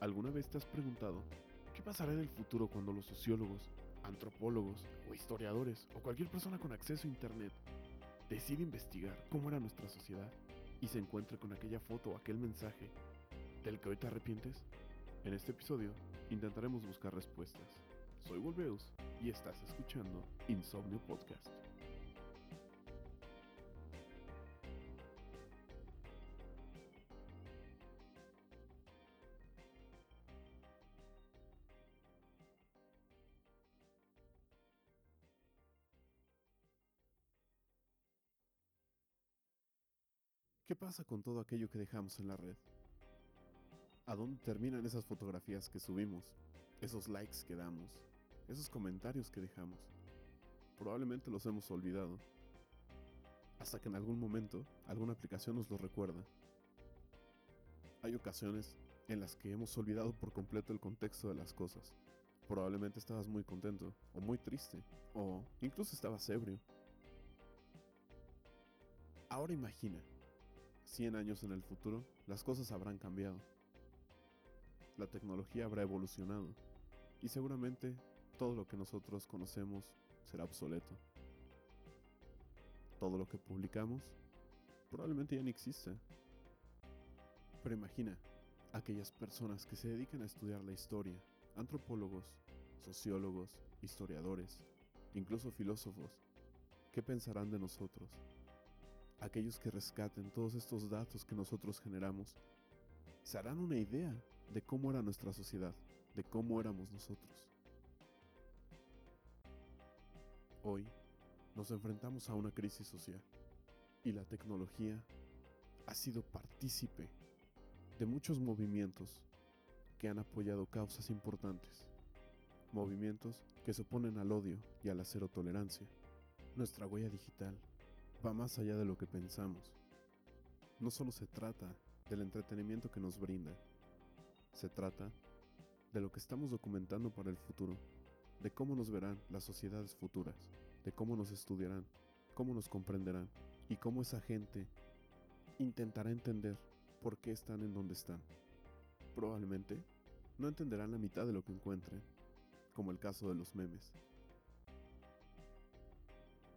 ¿Alguna vez te has preguntado qué pasará en el futuro cuando los sociólogos, antropólogos o historiadores o cualquier persona con acceso a Internet decide investigar cómo era nuestra sociedad y se encuentre con aquella foto o aquel mensaje del que hoy te arrepientes? En este episodio intentaremos buscar respuestas. Soy Wolveus y estás escuchando Insomnio Podcast. ¿Qué pasa con todo aquello que dejamos en la red? ¿A dónde terminan esas fotografías que subimos? Esos likes que damos, esos comentarios que dejamos. Probablemente los hemos olvidado. Hasta que en algún momento alguna aplicación nos lo recuerda. Hay ocasiones en las que hemos olvidado por completo el contexto de las cosas. Probablemente estabas muy contento, o muy triste, o incluso estabas ebrio. Ahora imagina 100 años en el futuro, las cosas habrán cambiado. La tecnología habrá evolucionado y seguramente todo lo que nosotros conocemos será obsoleto. Todo lo que publicamos probablemente ya no exista. Pero imagina aquellas personas que se dedican a estudiar la historia, antropólogos, sociólogos, historiadores, incluso filósofos, ¿qué pensarán de nosotros? Aquellos que rescaten todos estos datos que nosotros generamos, se harán una idea de cómo era nuestra sociedad, de cómo éramos nosotros. Hoy nos enfrentamos a una crisis social y la tecnología ha sido partícipe de muchos movimientos que han apoyado causas importantes, movimientos que se oponen al odio y a la cero tolerancia. Nuestra huella digital va más allá de lo que pensamos. No solo se trata del entretenimiento que nos brinda, se trata de lo que estamos documentando para el futuro, de cómo nos verán las sociedades futuras, de cómo nos estudiarán, cómo nos comprenderán y cómo esa gente intentará entender por qué están en donde están. Probablemente no entenderán la mitad de lo que encuentren, como el caso de los memes.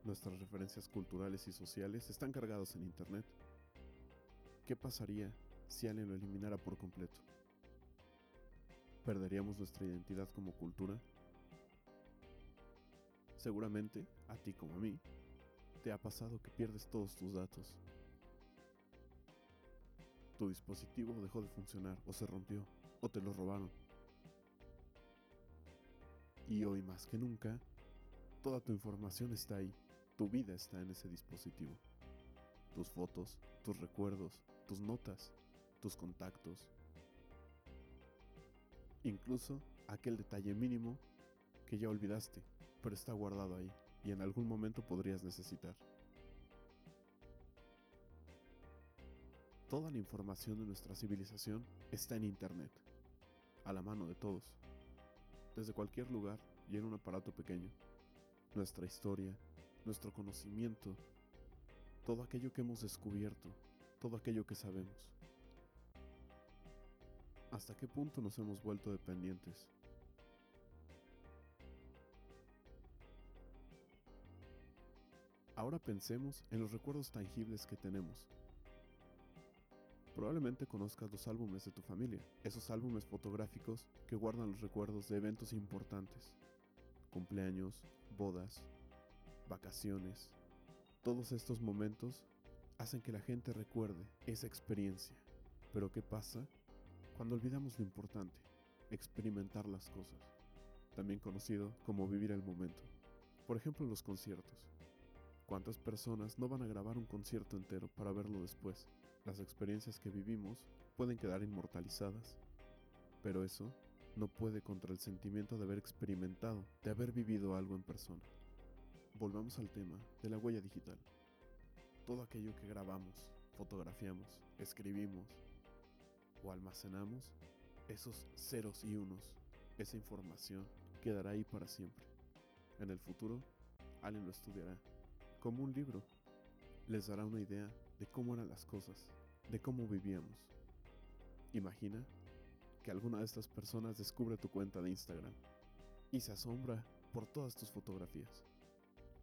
Nuestras referencias culturales y sociales están cargados en Internet. ¿Qué pasaría si alguien lo eliminara por completo? ¿Perderíamos nuestra identidad como cultura? Seguramente, a ti como a mí, te ha pasado que pierdes todos tus datos. Tu dispositivo dejó de funcionar o se rompió o te lo robaron. Y hoy más que nunca, toda tu información está ahí tu vida está en ese dispositivo. Tus fotos, tus recuerdos, tus notas, tus contactos. Incluso aquel detalle mínimo que ya olvidaste, pero está guardado ahí y en algún momento podrías necesitar. Toda la información de nuestra civilización está en Internet, a la mano de todos, desde cualquier lugar y en un aparato pequeño. Nuestra historia, nuestro conocimiento, todo aquello que hemos descubierto, todo aquello que sabemos. ¿Hasta qué punto nos hemos vuelto dependientes? Ahora pensemos en los recuerdos tangibles que tenemos. Probablemente conozcas los álbumes de tu familia, esos álbumes fotográficos que guardan los recuerdos de eventos importantes, cumpleaños, bodas, vacaciones, todos estos momentos hacen que la gente recuerde esa experiencia. Pero ¿qué pasa cuando olvidamos lo importante? Experimentar las cosas, también conocido como vivir el momento. Por ejemplo, los conciertos. ¿Cuántas personas no van a grabar un concierto entero para verlo después? Las experiencias que vivimos pueden quedar inmortalizadas, pero eso no puede contra el sentimiento de haber experimentado, de haber vivido algo en persona. Volvamos al tema de la huella digital. Todo aquello que grabamos, fotografiamos, escribimos o almacenamos, esos ceros y unos, esa información quedará ahí para siempre. En el futuro, alguien lo estudiará, como un libro. Les dará una idea de cómo eran las cosas, de cómo vivíamos. Imagina que alguna de estas personas descubre tu cuenta de Instagram y se asombra por todas tus fotografías.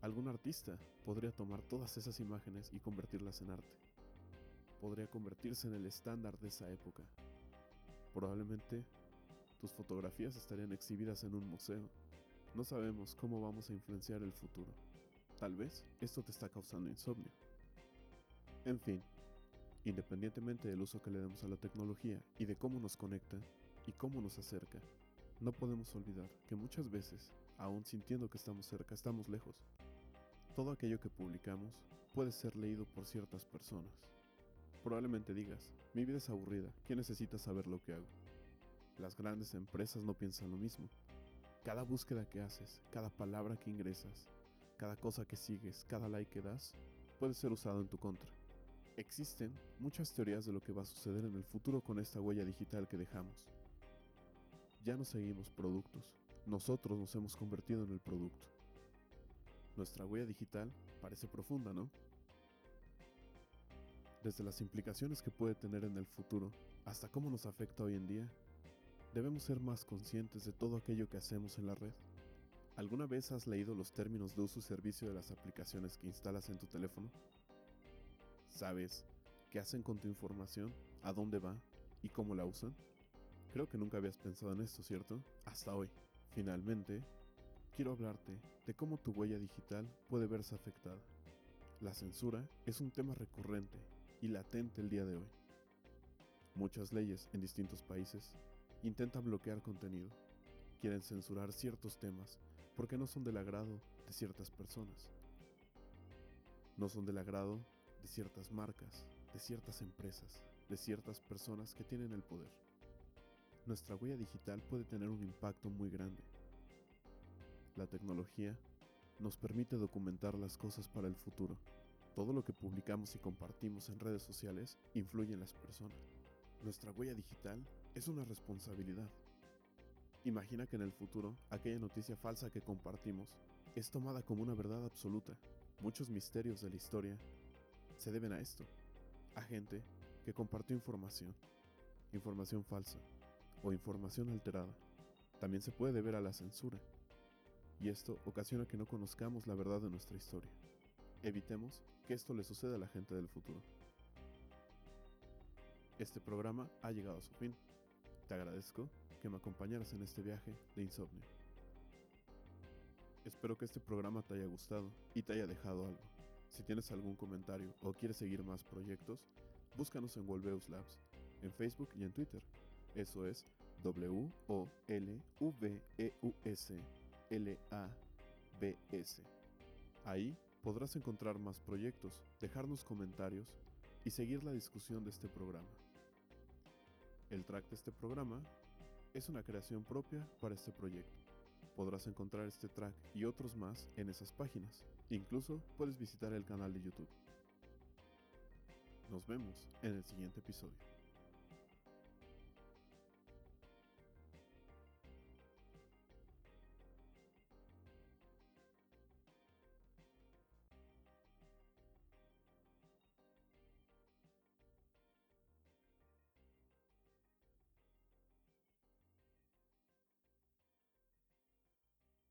Algún artista podría tomar todas esas imágenes y convertirlas en arte. Podría convertirse en el estándar de esa época. Probablemente tus fotografías estarían exhibidas en un museo. No sabemos cómo vamos a influenciar el futuro. Tal vez esto te está causando insomnio. En fin, independientemente del uso que le demos a la tecnología y de cómo nos conecta y cómo nos acerca, no podemos olvidar que muchas veces, aún sintiendo que estamos cerca, estamos lejos. Todo aquello que publicamos puede ser leído por ciertas personas. Probablemente digas, mi vida es aburrida, ¿quién necesita saber lo que hago? Las grandes empresas no piensan lo mismo. Cada búsqueda que haces, cada palabra que ingresas, cada cosa que sigues, cada like que das, puede ser usado en tu contra. Existen muchas teorías de lo que va a suceder en el futuro con esta huella digital que dejamos. Ya no seguimos productos, nosotros nos hemos convertido en el producto. Nuestra huella digital parece profunda, ¿no? Desde las implicaciones que puede tener en el futuro hasta cómo nos afecta hoy en día, debemos ser más conscientes de todo aquello que hacemos en la red. ¿Alguna vez has leído los términos de uso y servicio de las aplicaciones que instalas en tu teléfono? ¿Sabes qué hacen con tu información? ¿A dónde va? ¿Y cómo la usan? Creo que nunca habías pensado en esto, ¿cierto? Hasta hoy. Finalmente, quiero hablarte de cómo tu huella digital puede verse afectada. La censura es un tema recurrente y latente el día de hoy. Muchas leyes en distintos países intentan bloquear contenido, quieren censurar ciertos temas porque no son del agrado de ciertas personas. No son del agrado de ciertas marcas, de ciertas empresas, de ciertas personas que tienen el poder. Nuestra huella digital puede tener un impacto muy grande. La tecnología nos permite documentar las cosas para el futuro. Todo lo que publicamos y compartimos en redes sociales influye en las personas. Nuestra huella digital es una responsabilidad. Imagina que en el futuro aquella noticia falsa que compartimos es tomada como una verdad absoluta. Muchos misterios de la historia se deben a esto, a gente que compartió información, información falsa o información alterada. También se puede deber a la censura, y esto ocasiona que no conozcamos la verdad de nuestra historia. Evitemos que esto le suceda a la gente del futuro. Este programa ha llegado a su fin. Te agradezco que me acompañaras en este viaje de insomnio. Espero que este programa te haya gustado y te haya dejado algo. Si tienes algún comentario o quieres seguir más proyectos, búscanos en Wolveus Labs, en Facebook y en Twitter. Eso es W-O-L-V-E-U-S-L-A-B-S. Ahí podrás encontrar más proyectos, dejarnos comentarios y seguir la discusión de este programa. El track de este programa es una creación propia para este proyecto. Podrás encontrar este track y otros más en esas páginas. Incluso puedes visitar el canal de YouTube. Nos vemos en el siguiente episodio.